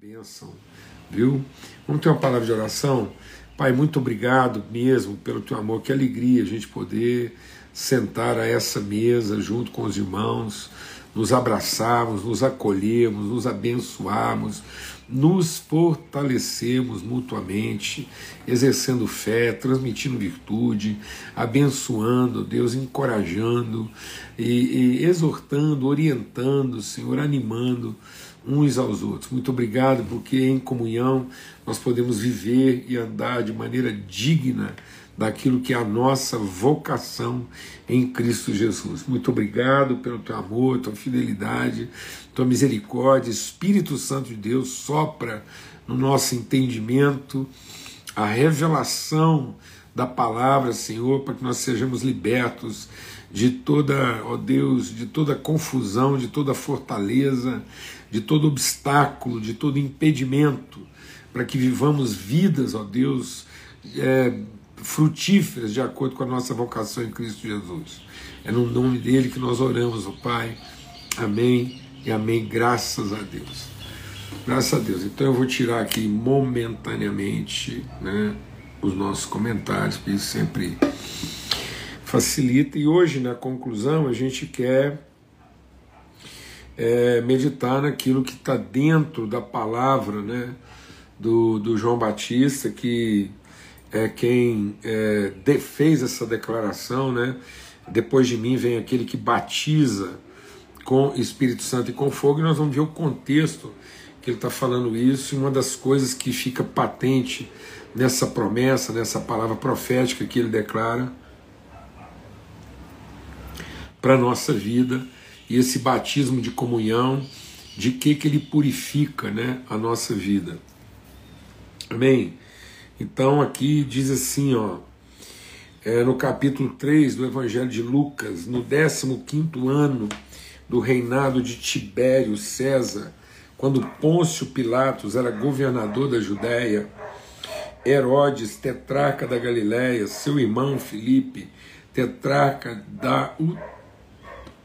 bênção, viu? Vamos ter uma palavra de oração? Pai, muito obrigado mesmo pelo teu amor, que alegria a gente poder sentar a essa mesa junto com os irmãos, nos abraçarmos, nos acolhermos, nos abençoarmos, nos fortalecemos mutuamente, exercendo fé, transmitindo virtude, abençoando, Deus, encorajando e, e exortando, orientando, Senhor, animando uns aos outros. Muito obrigado, porque em comunhão nós podemos viver e andar de maneira digna daquilo que é a nossa vocação em Cristo Jesus. Muito obrigado pelo teu amor, tua fidelidade, tua misericórdia. Espírito Santo de Deus sopra no nosso entendimento a revelação da palavra, Senhor, para que nós sejamos libertos de toda, ó Deus, de toda confusão, de toda fortaleza, de todo obstáculo, de todo impedimento, para que vivamos vidas, ó Deus, é, frutíferas de acordo com a nossa vocação em Cristo Jesus. É no nome dele que nós oramos, ó Pai. Amém e amém. Graças a Deus. Graças a Deus. Então eu vou tirar aqui momentaneamente né, os nossos comentários, porque isso sempre facilita. E hoje, na conclusão, a gente quer é, meditar naquilo que está dentro da palavra né, do, do João Batista, que é quem é, fez essa declaração, né? Depois de mim vem aquele que batiza com Espírito Santo e com fogo, e nós vamos ver o contexto que ele está falando isso, e uma das coisas que fica patente nessa promessa, nessa palavra profética que ele declara para a nossa vida, e esse batismo de comunhão, de que, que ele purifica né, a nossa vida. Amém? Então aqui diz assim, ó, é, no capítulo 3 do Evangelho de Lucas, no 15 ano do reinado de Tibério César, quando Pôncio Pilatos era governador da Judéia, Herodes, tetrarca da Galiléia, seu irmão Filipe, tetrarca da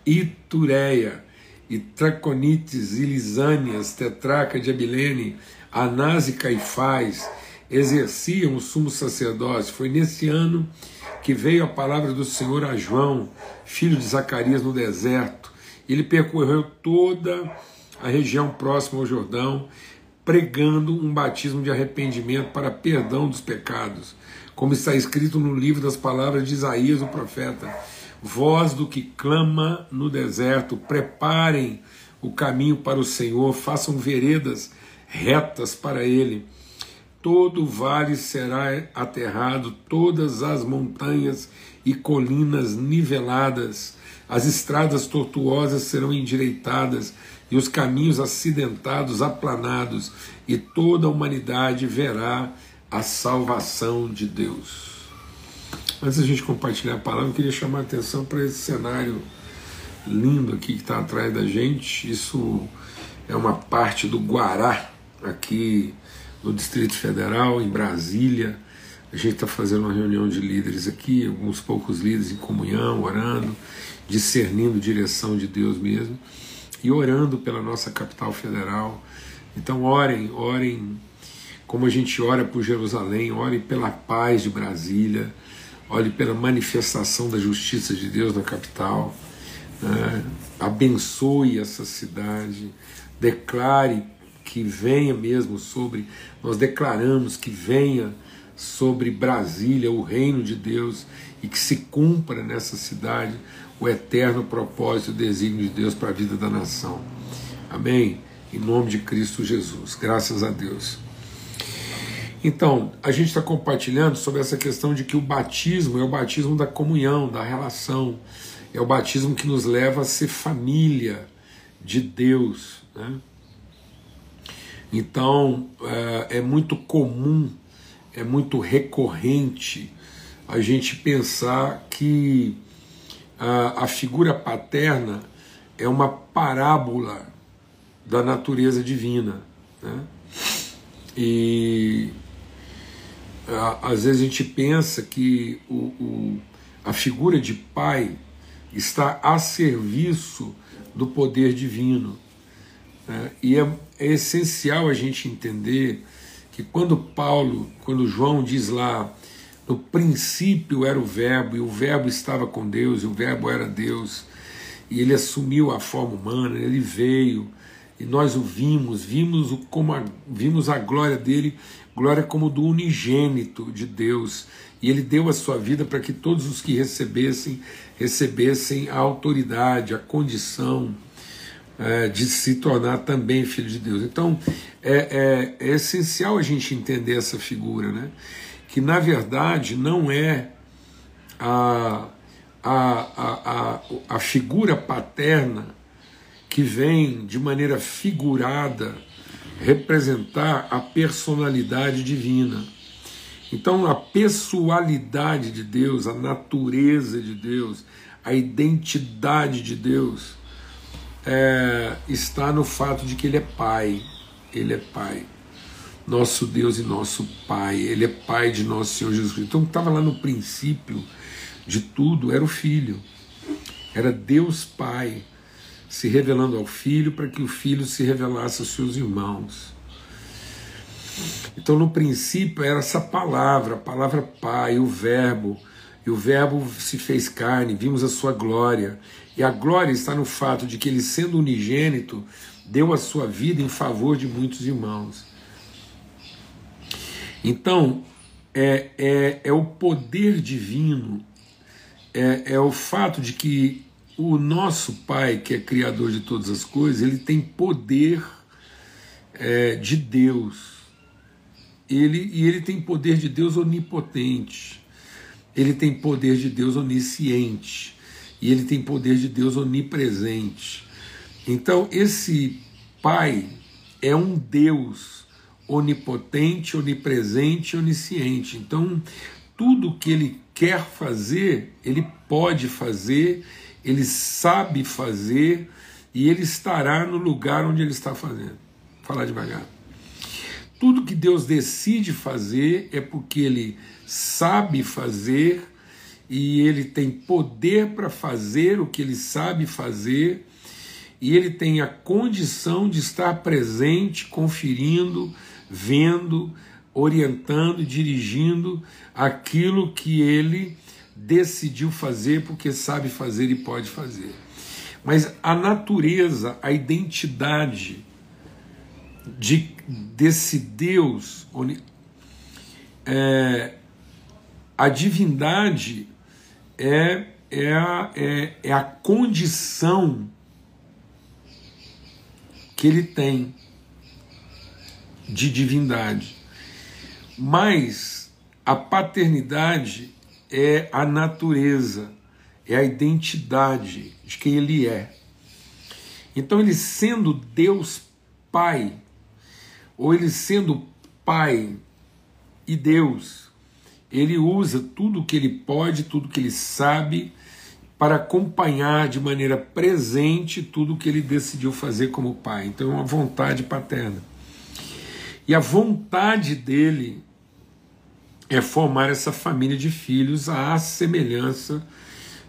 Itureia, e Traconites e Lisânias, tetrarca de Abilene, Anás e Caifás, exerciam o sumo sacerdócio. Foi nesse ano que veio a palavra do Senhor a João, filho de Zacarias, no deserto. Ele percorreu toda a região próxima ao Jordão, pregando um batismo de arrependimento para perdão dos pecados, como está escrito no livro das palavras de Isaías, o profeta. Voz do que clama no deserto, preparem o caminho para o Senhor, façam veredas retas para ele todo vale será aterrado, todas as montanhas e colinas niveladas, as estradas tortuosas serão endireitadas e os caminhos acidentados aplanados, e toda a humanidade verá a salvação de Deus. Antes da gente compartilhar a palavra, eu queria chamar a atenção para esse cenário lindo aqui que está atrás da gente. Isso é uma parte do Guará, aqui no Distrito Federal, em Brasília. A gente está fazendo uma reunião de líderes aqui, alguns poucos líderes em comunhão, orando, discernindo direção de Deus mesmo e orando pela nossa capital federal. Então, orem, orem como a gente ora por Jerusalém, orem pela paz de Brasília, ore pela manifestação da justiça de Deus na capital. Né? Abençoe essa cidade, declare que venha mesmo sobre, nós declaramos que venha sobre Brasília o reino de Deus e que se cumpra nessa cidade o eterno propósito e desígnio de Deus para a vida da nação. Amém? Em nome de Cristo Jesus. Graças a Deus. Então, a gente está compartilhando sobre essa questão de que o batismo é o batismo da comunhão, da relação, é o batismo que nos leva a ser família de Deus. Né? Então é, é muito comum, é muito recorrente a gente pensar que a, a figura paterna é uma parábola da natureza divina. Né? E a, às vezes a gente pensa que o, o, a figura de pai está a serviço do poder divino. Né? E é, é essencial a gente entender que quando Paulo, quando João diz lá, no princípio era o Verbo, e o Verbo estava com Deus, e o Verbo era Deus, e ele assumiu a forma humana, ele veio, e nós o vimos, vimos, o, como a, vimos a glória dele, glória como do unigênito de Deus, e ele deu a sua vida para que todos os que recebessem, recebessem a autoridade, a condição é, de se tornar também filho de Deus. Então é, é, é essencial a gente entender essa figura, né? Que na verdade não é a, a, a, a, figura paterna que vem de maneira figurada representar a personalidade divina. Então, a pessoalidade de Deus, a natureza de Deus, a identidade de Deus é, está no fato de que Ele é Pai. Ele é Pai nosso Deus e nosso Pai, Ele é Pai de nosso Senhor Jesus Cristo. Então, estava lá no princípio de tudo, era o Filho, era Deus Pai se revelando ao Filho para que o Filho se revelasse aos seus irmãos. Então, no princípio, era essa palavra, a palavra Pai, o Verbo, e o Verbo se fez carne, vimos a sua glória. E a glória está no fato de que ele, sendo unigênito, deu a sua vida em favor de muitos irmãos. Então, é, é, é o poder divino, é, é o fato de que o nosso Pai, que é Criador de todas as coisas, ele tem poder é, de Deus. Ele, e ele tem poder de Deus onipotente. Ele tem poder de Deus onisciente. E ele tem poder de Deus onipresente. Então, esse Pai é um Deus onipotente, onipresente, onisciente. Então, tudo que ele quer fazer, ele pode fazer, ele sabe fazer e ele estará no lugar onde ele está fazendo. Vou falar devagar. Tudo que Deus decide fazer é porque ele sabe fazer e ele tem poder para fazer o que ele sabe fazer e ele tem a condição de estar presente, conferindo, vendo, orientando, dirigindo aquilo que ele decidiu fazer porque sabe fazer e pode fazer. Mas a natureza, a identidade de, desse Deus, é, a divindade é, é, a, é, é a condição que ele tem de divindade. Mas a paternidade é a natureza, é a identidade de quem ele é. Então, ele sendo Deus Pai, ou ele sendo Pai e Deus, ele usa tudo que ele pode, tudo que ele sabe, para acompanhar de maneira presente tudo que ele decidiu fazer como Pai. Então, é uma vontade paterna. E a vontade dele é formar essa família de filhos à semelhança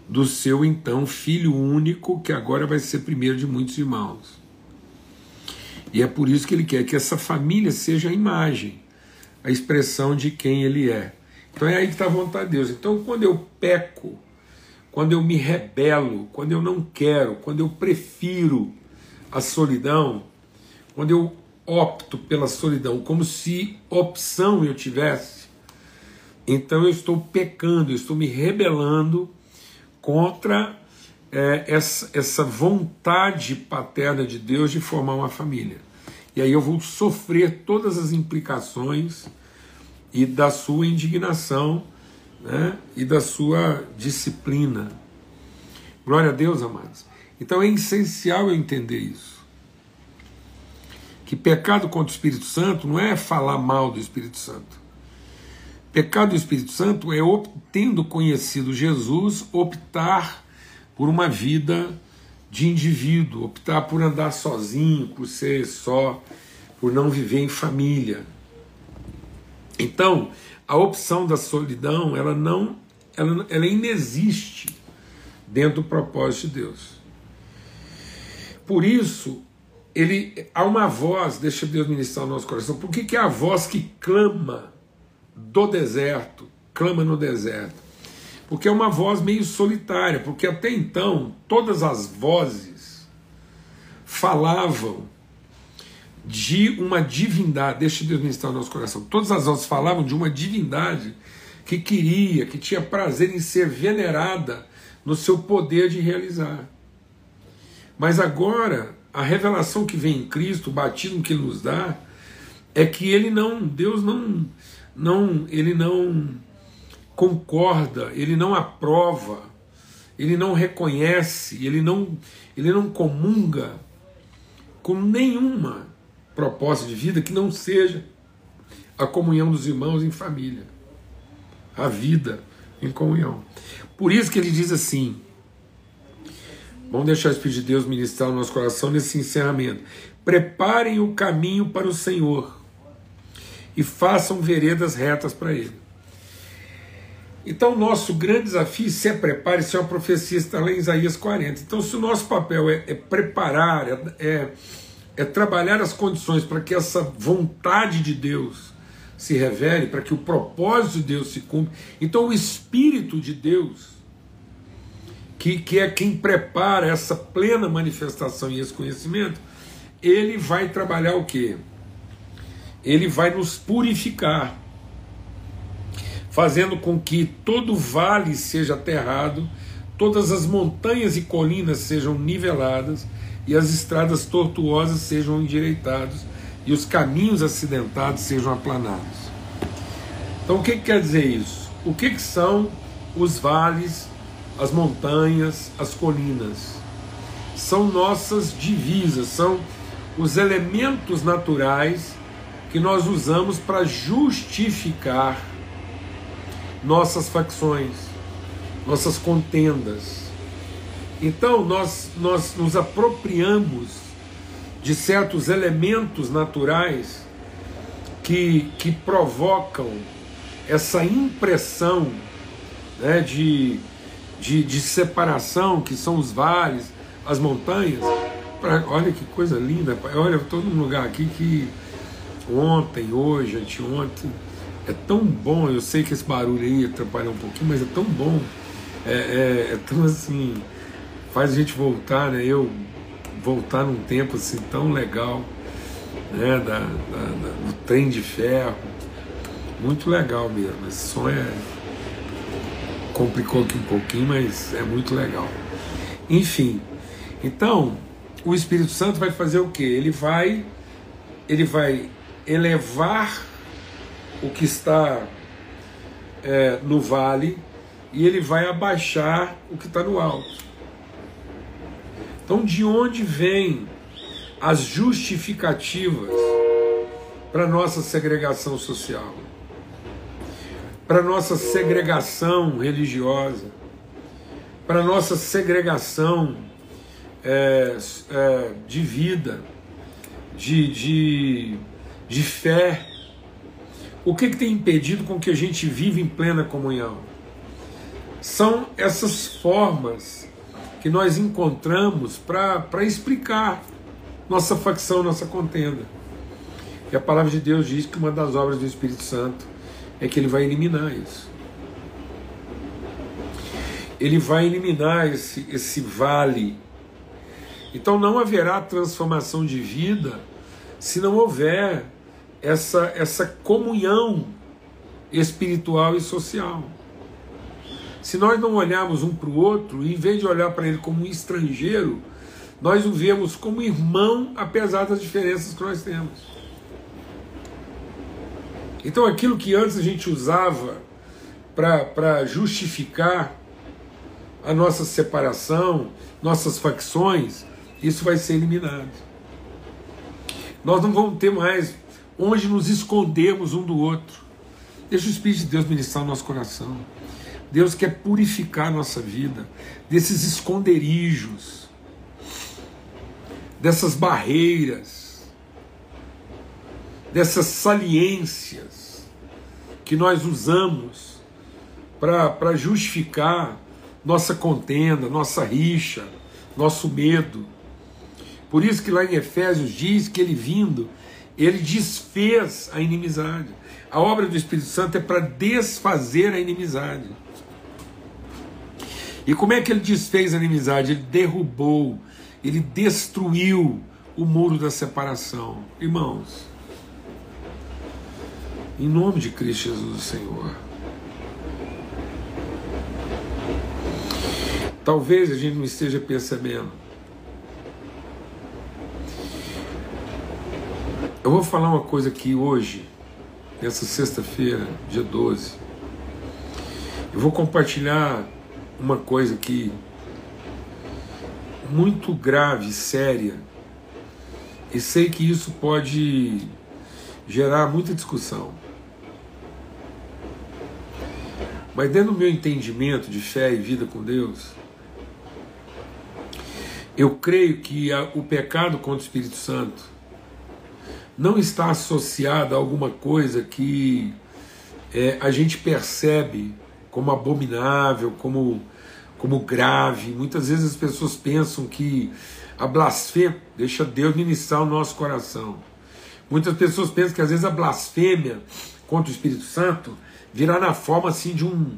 do seu então filho único, que agora vai ser primeiro de muitos irmãos. E é por isso que ele quer que essa família seja a imagem, a expressão de quem ele é. Então é aí que está a vontade de Deus. Então quando eu peco, quando eu me rebelo, quando eu não quero, quando eu prefiro a solidão, quando eu opto pela solidão como se opção eu tivesse, então eu estou pecando, eu estou me rebelando contra é, essa, essa vontade paterna de Deus de formar uma família. E aí eu vou sofrer todas as implicações e da sua indignação né, e da sua disciplina. Glória a Deus, amados. Então é essencial eu entender isso que pecado contra o Espírito Santo não é falar mal do Espírito Santo. Pecado do Espírito Santo é, tendo conhecido Jesus, optar por uma vida de indivíduo, optar por andar sozinho, por ser só, por não viver em família. Então, a opção da solidão, ela não, ela, ela inexiste dentro do propósito de Deus. Por isso, ele há uma voz, deixa Deus ministrar o nosso coração. Por que, que é a voz que clama do deserto, clama no deserto? Porque é uma voz meio solitária, porque até então todas as vozes falavam de uma divindade, deixa Deus ministrar o nosso coração. Todas as vozes falavam de uma divindade que queria, que tinha prazer em ser venerada no seu poder de realizar. Mas agora, a revelação que vem em Cristo, o batismo que ele nos dá, é que ele não, Deus não, não, ele não concorda, ele não aprova, ele não reconhece, ele não, ele não comunga com nenhuma proposta de vida que não seja a comunhão dos irmãos em família, a vida em comunhão. Por isso que ele diz assim: vamos deixar o Espírito de Deus ministrar no nosso coração nesse encerramento. Preparem o caminho para o Senhor e façam veredas retas para Ele. Então, o nosso grande desafio se é preparar, isso é uma profecia, está lá em Isaías 40. Então, se o nosso papel é, é preparar, é, é, é trabalhar as condições para que essa vontade de Deus se revele, para que o propósito de Deus se cumpra, então o Espírito de Deus, que, que é quem prepara essa plena manifestação e esse conhecimento, ele vai trabalhar o quê? Ele vai nos purificar fazendo com que todo vale seja aterrado, todas as montanhas e colinas sejam niveladas e as estradas tortuosas sejam endireitadas e os caminhos acidentados sejam aplanados. Então, o que, que quer dizer isso? O que, que são os vales, as montanhas, as colinas? São nossas divisas, são os elementos naturais que nós usamos para justificar nossas facções, nossas contendas. Então nós, nós nos apropriamos de certos elementos naturais que, que provocam essa impressão né, de, de, de separação, que são os vales, as montanhas. Pra, olha que coisa linda, olha, estou num lugar aqui que ontem, hoje, anteontem, é tão bom, eu sei que esse barulho aí atrapalha um pouquinho, mas é tão bom, é, é, é tão assim, faz a gente voltar, né? Eu voltar num tempo assim tão legal, né? Da, da, da do trem de ferro, muito legal mesmo. Esse som é complicou aqui um pouquinho, mas é muito legal. Enfim, então o Espírito Santo vai fazer o que? Ele vai, ele vai elevar o que está é, no vale e ele vai abaixar o que está no alto. Então, de onde vêm as justificativas para nossa segregação social, para nossa segregação religiosa, para nossa segregação é, é, de vida, de, de, de fé? O que, que tem impedido com que a gente viva em plena comunhão? São essas formas que nós encontramos para explicar nossa facção, nossa contenda. E a palavra de Deus diz que uma das obras do Espírito Santo é que ele vai eliminar isso. Ele vai eliminar esse, esse vale. Então não haverá transformação de vida se não houver essa, essa comunhão espiritual e social. Se nós não olharmos um para o outro, em vez de olhar para ele como um estrangeiro, nós o vemos como irmão, apesar das diferenças que nós temos. Então, aquilo que antes a gente usava para justificar a nossa separação, nossas facções, isso vai ser eliminado. Nós não vamos ter mais onde nos escondemos um do outro. Deixa o Espírito de Deus ministrar o nosso coração. Deus quer purificar a nossa vida desses esconderijos, dessas barreiras, dessas saliências que nós usamos para justificar nossa contenda, nossa rixa, nosso medo. Por isso que lá em Efésios diz que ele vindo, ele desfez a inimizade. A obra do Espírito Santo é para desfazer a inimizade. E como é que ele desfez a inimizade? Ele derrubou, ele destruiu o muro da separação. Irmãos, em nome de Cristo Jesus, Senhor. Talvez a gente não esteja percebendo. Eu vou falar uma coisa aqui hoje, nessa sexta-feira, dia 12. Eu vou compartilhar uma coisa aqui muito grave, séria, e sei que isso pode gerar muita discussão. Mas dentro do meu entendimento de fé e vida com Deus, eu creio que a, o pecado contra o Espírito Santo não está associado a alguma coisa que é, a gente percebe como abominável, como, como grave. Muitas vezes as pessoas pensam que a blasfêmia deixa Deus ministrar o nosso coração. Muitas pessoas pensam que às vezes a blasfêmia contra o Espírito Santo virá na forma assim de um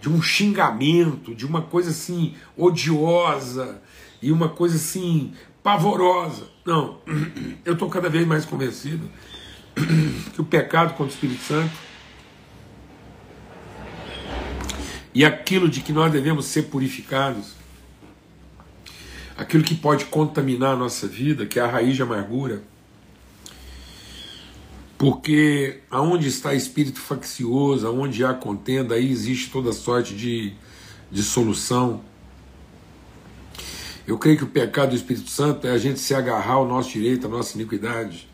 de um xingamento, de uma coisa assim odiosa e uma coisa assim pavorosa. Não, eu estou cada vez mais convencido que o pecado contra o Espírito Santo e aquilo de que nós devemos ser purificados, aquilo que pode contaminar a nossa vida, que é a raiz de amargura, porque aonde está espírito faccioso, aonde há contenda, aí existe toda sorte de, de solução. Eu creio que o pecado do Espírito Santo é a gente se agarrar ao nosso direito, à nossa iniquidade.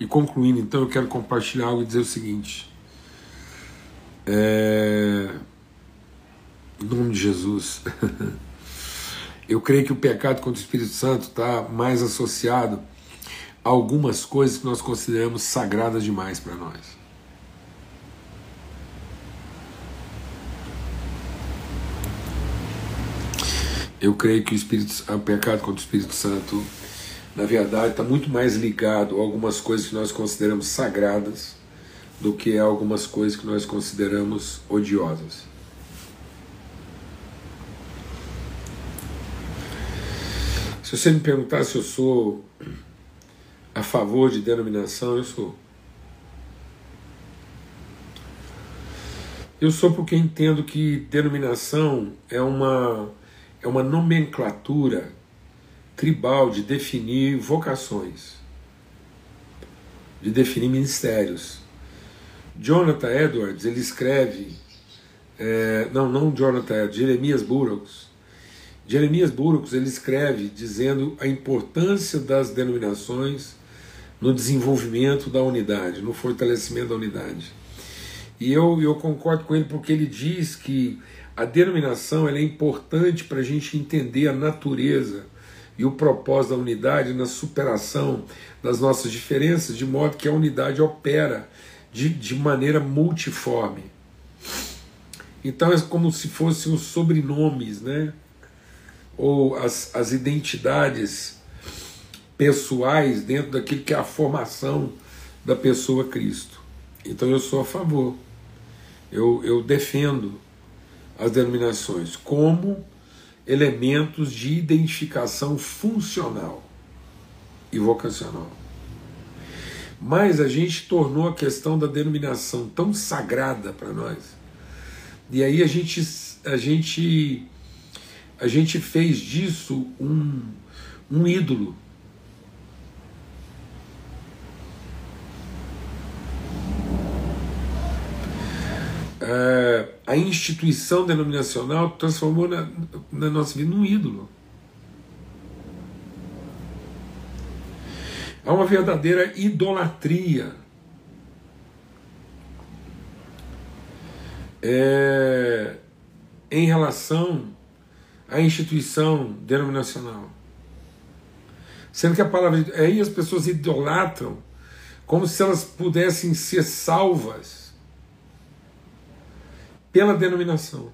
E concluindo, então, eu quero compartilhar algo e dizer o seguinte. É... Em nome de Jesus. eu creio que o pecado contra o Espírito Santo está mais associado algumas coisas que nós consideramos sagradas demais para nós. Eu creio que o, Espírito, o pecado contra o Espírito Santo, na verdade, está muito mais ligado a algumas coisas que nós consideramos sagradas do que a algumas coisas que nós consideramos odiosas. Se você me perguntar se eu sou a favor de denominação, eu sou. Eu sou porque entendo que denominação é uma, é uma nomenclatura tribal de definir vocações, de definir ministérios. Jonathan Edwards, ele escreve, é, não, não Jonathan Edwards, Jeremias Burroughs. Jeremias Burroughs, ele escreve dizendo a importância das denominações no desenvolvimento da unidade, no fortalecimento da unidade. E eu, eu concordo com ele porque ele diz que a denominação é importante para a gente entender a natureza e o propósito da unidade na superação das nossas diferenças, de modo que a unidade opera de, de maneira multiforme. Então é como se fossem os sobrenomes, né? ou as, as identidades pessoais dentro daquilo que é a formação da pessoa Cristo. Então eu sou a favor, eu, eu defendo as denominações como elementos de identificação funcional e vocacional. Mas a gente tornou a questão da denominação tão sagrada para nós. E aí a gente, a gente, a gente fez disso um, um ídolo é, a instituição denominacional transformou na, na nossa vida num ídolo. Há uma verdadeira idolatria. É, em relação à instituição denominacional. Sendo que a palavra. Aí as pessoas idolatram como se elas pudessem ser salvas pela denominação.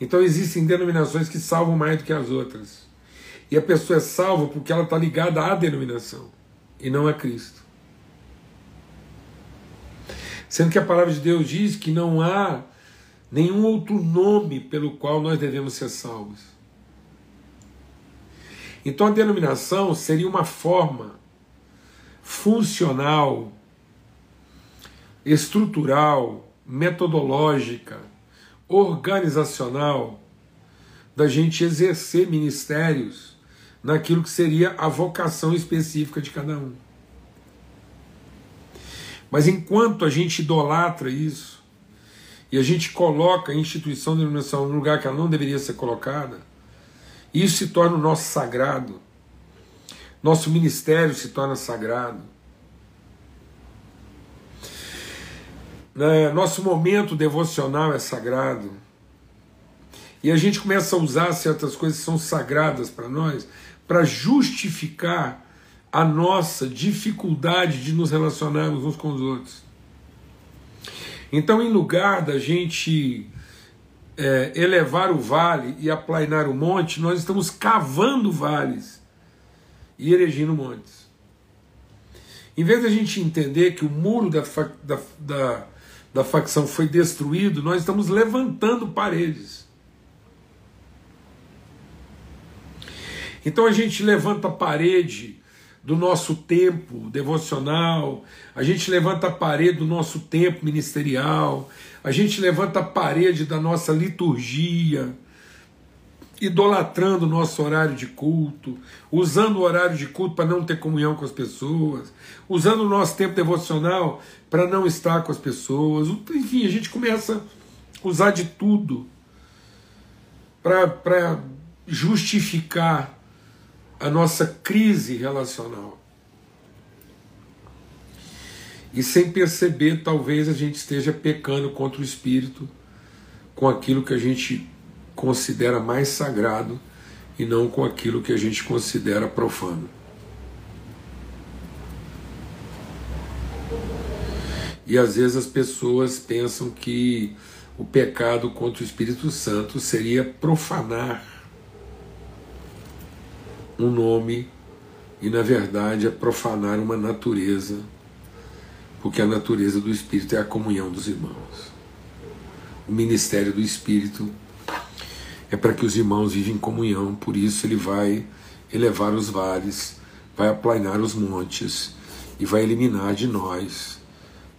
Então existem denominações que salvam mais do que as outras. E a pessoa é salva porque ela está ligada à denominação e não a Cristo. Sendo que a palavra de Deus diz que não há nenhum outro nome pelo qual nós devemos ser salvos. Então a denominação seria uma forma funcional, estrutural, metodológica, organizacional da gente exercer ministérios naquilo que seria a vocação específica de cada um. Mas enquanto a gente idolatra isso, e a gente coloca a instituição de denominação no lugar que ela não deveria ser colocada, isso se torna o nosso sagrado. Nosso ministério se torna sagrado. Né? Nosso momento devocional é sagrado. E a gente começa a usar certas coisas que são sagradas para nós para justificar a nossa dificuldade de nos relacionarmos uns com os outros. Então, em lugar da gente é, elevar o vale e aplainar o monte, nós estamos cavando vales e erigindo montes. Em vez de a gente entender que o muro da, da, da, da facção foi destruído, nós estamos levantando paredes. Então a gente levanta a parede do nosso tempo devocional, a gente levanta a parede do nosso tempo ministerial, a gente levanta a parede da nossa liturgia, idolatrando o nosso horário de culto, usando o horário de culto para não ter comunhão com as pessoas, usando o nosso tempo devocional para não estar com as pessoas. Enfim, a gente começa a usar de tudo para justificar a nossa crise relacional. E sem perceber, talvez a gente esteja pecando contra o Espírito com aquilo que a gente considera mais sagrado e não com aquilo que a gente considera profano. E às vezes as pessoas pensam que o pecado contra o Espírito Santo seria profanar um nome e, na verdade, é profanar uma natureza porque a natureza do Espírito é a comunhão dos irmãos. O ministério do Espírito é para que os irmãos vivem em comunhão, por isso ele vai elevar os vales, vai aplainar os montes e vai eliminar de nós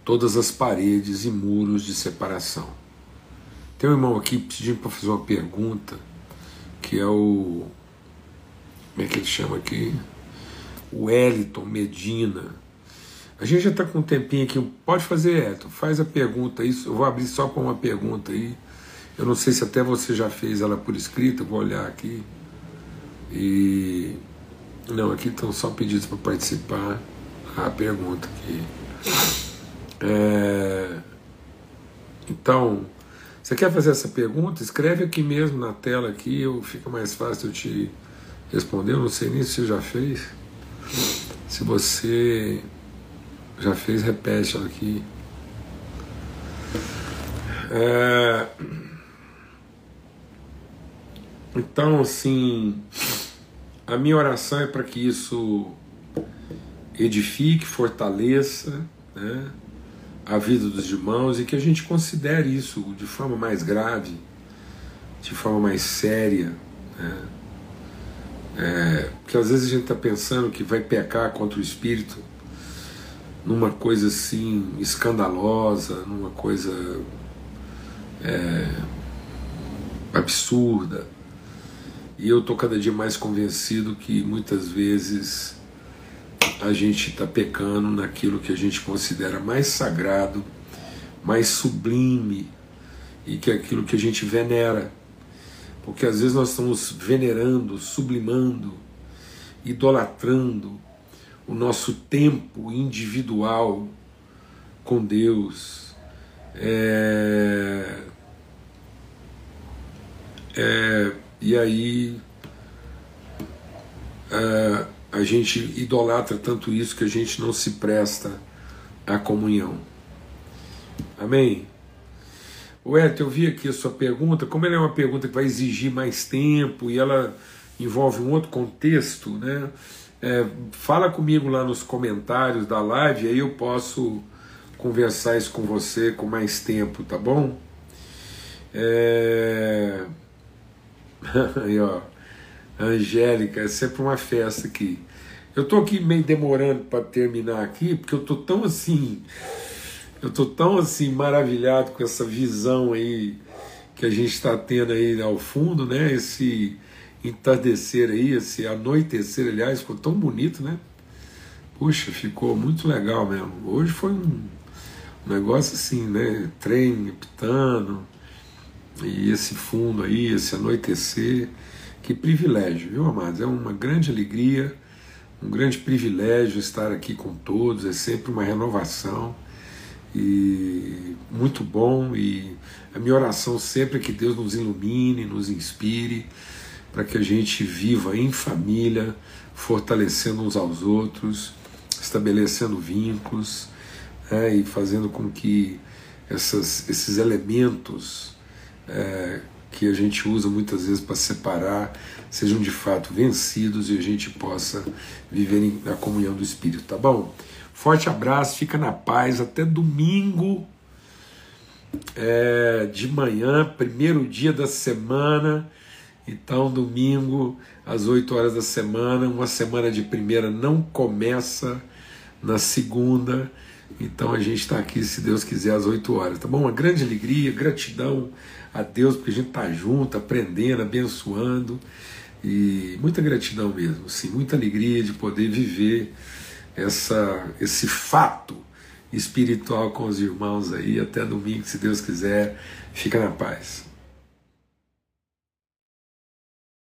todas as paredes e muros de separação. Tem um irmão aqui pedindo para fazer uma pergunta, que é o. Como é que ele chama aqui? O Wellington Medina. A gente já está com um tempinho aqui. Pode fazer, Eto, faz a pergunta. Isso, eu vou abrir só para uma pergunta aí. Eu não sei se até você já fez ela por escrito, vou olhar aqui. E. Não, aqui estão só pedidos para participar. A pergunta aqui. É... Então, você quer fazer essa pergunta? Escreve aqui mesmo na tela aqui, eu, fica mais fácil eu te responder. Eu não sei nem se você já fez. Se você já fez, repete ela aqui. É... Então, assim, a minha oração é para que isso edifique, fortaleça né, a vida dos irmãos e que a gente considere isso de forma mais grave, de forma mais séria. Né? É, porque às vezes a gente está pensando que vai pecar contra o Espírito numa coisa assim escandalosa, numa coisa é, absurda. E eu estou cada dia mais convencido que muitas vezes a gente está pecando naquilo que a gente considera mais sagrado, mais sublime e que é aquilo que a gente venera. Porque às vezes nós estamos venerando, sublimando, idolatrando o nosso tempo individual com Deus. É, é, e aí é, a gente idolatra tanto isso que a gente não se presta à comunhão. Amém? Eto, eu vi aqui a sua pergunta, como ela é uma pergunta que vai exigir mais tempo e ela envolve um outro contexto, né? É, fala comigo lá nos comentários da live, aí eu posso conversar isso com você com mais tempo, tá bom? É... aí, ó. Angélica, é sempre uma festa aqui. Eu tô aqui meio demorando para terminar aqui, porque eu tô tão assim, eu tô tão assim maravilhado com essa visão aí que a gente está tendo aí ao fundo, né? Esse entardecer aí, esse anoitecer, aliás, ficou tão bonito, né? Puxa, ficou muito legal mesmo. Hoje foi um, negócio assim, né? Trem pitando, e esse fundo aí, esse anoitecer. Que privilégio, viu, amados? É uma grande alegria, um grande privilégio estar aqui com todos, é sempre uma renovação e muito bom. E a minha oração sempre é que Deus nos ilumine, nos inspire, para que a gente viva em família, fortalecendo uns aos outros, estabelecendo vínculos né, e fazendo com que essas, esses elementos é, que a gente usa muitas vezes para separar sejam de fato vencidos e a gente possa viver na comunhão do Espírito, tá bom? Forte abraço, fica na paz, até domingo é, de manhã, primeiro dia da semana. Então, domingo, às 8 horas da semana, uma semana de primeira não começa na segunda. Então a gente está aqui, se Deus quiser, às 8 horas, tá bom? Uma grande alegria, gratidão a Deus, porque a gente está junto, aprendendo, abençoando. E muita gratidão mesmo, sim, muita alegria de poder viver essa, esse fato espiritual com os irmãos aí. Até domingo, se Deus quiser. Fica na paz.